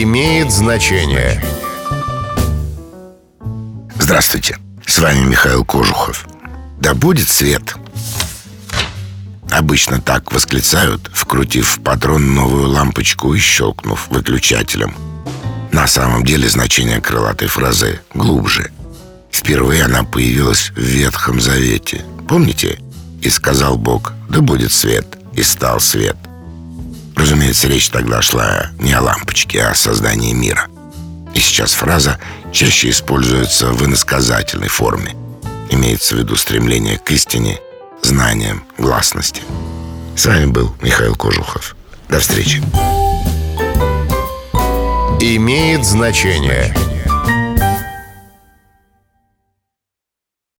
имеет значение. Здравствуйте, с вами Михаил Кожухов. Да будет свет. Обычно так восклицают, вкрутив в патрон новую лампочку и щелкнув выключателем. На самом деле значение крылатой фразы глубже. Впервые она появилась в Ветхом Завете. Помните? И сказал Бог, да будет свет, и стал свет. Разумеется, речь тогда шла не о лампочке, а о создании мира. И сейчас фраза чаще используется в иносказательной форме. Имеется в виду стремление к истине, знаниям, гласности. С вами был Михаил Кожухов. До встречи. Имеет значение.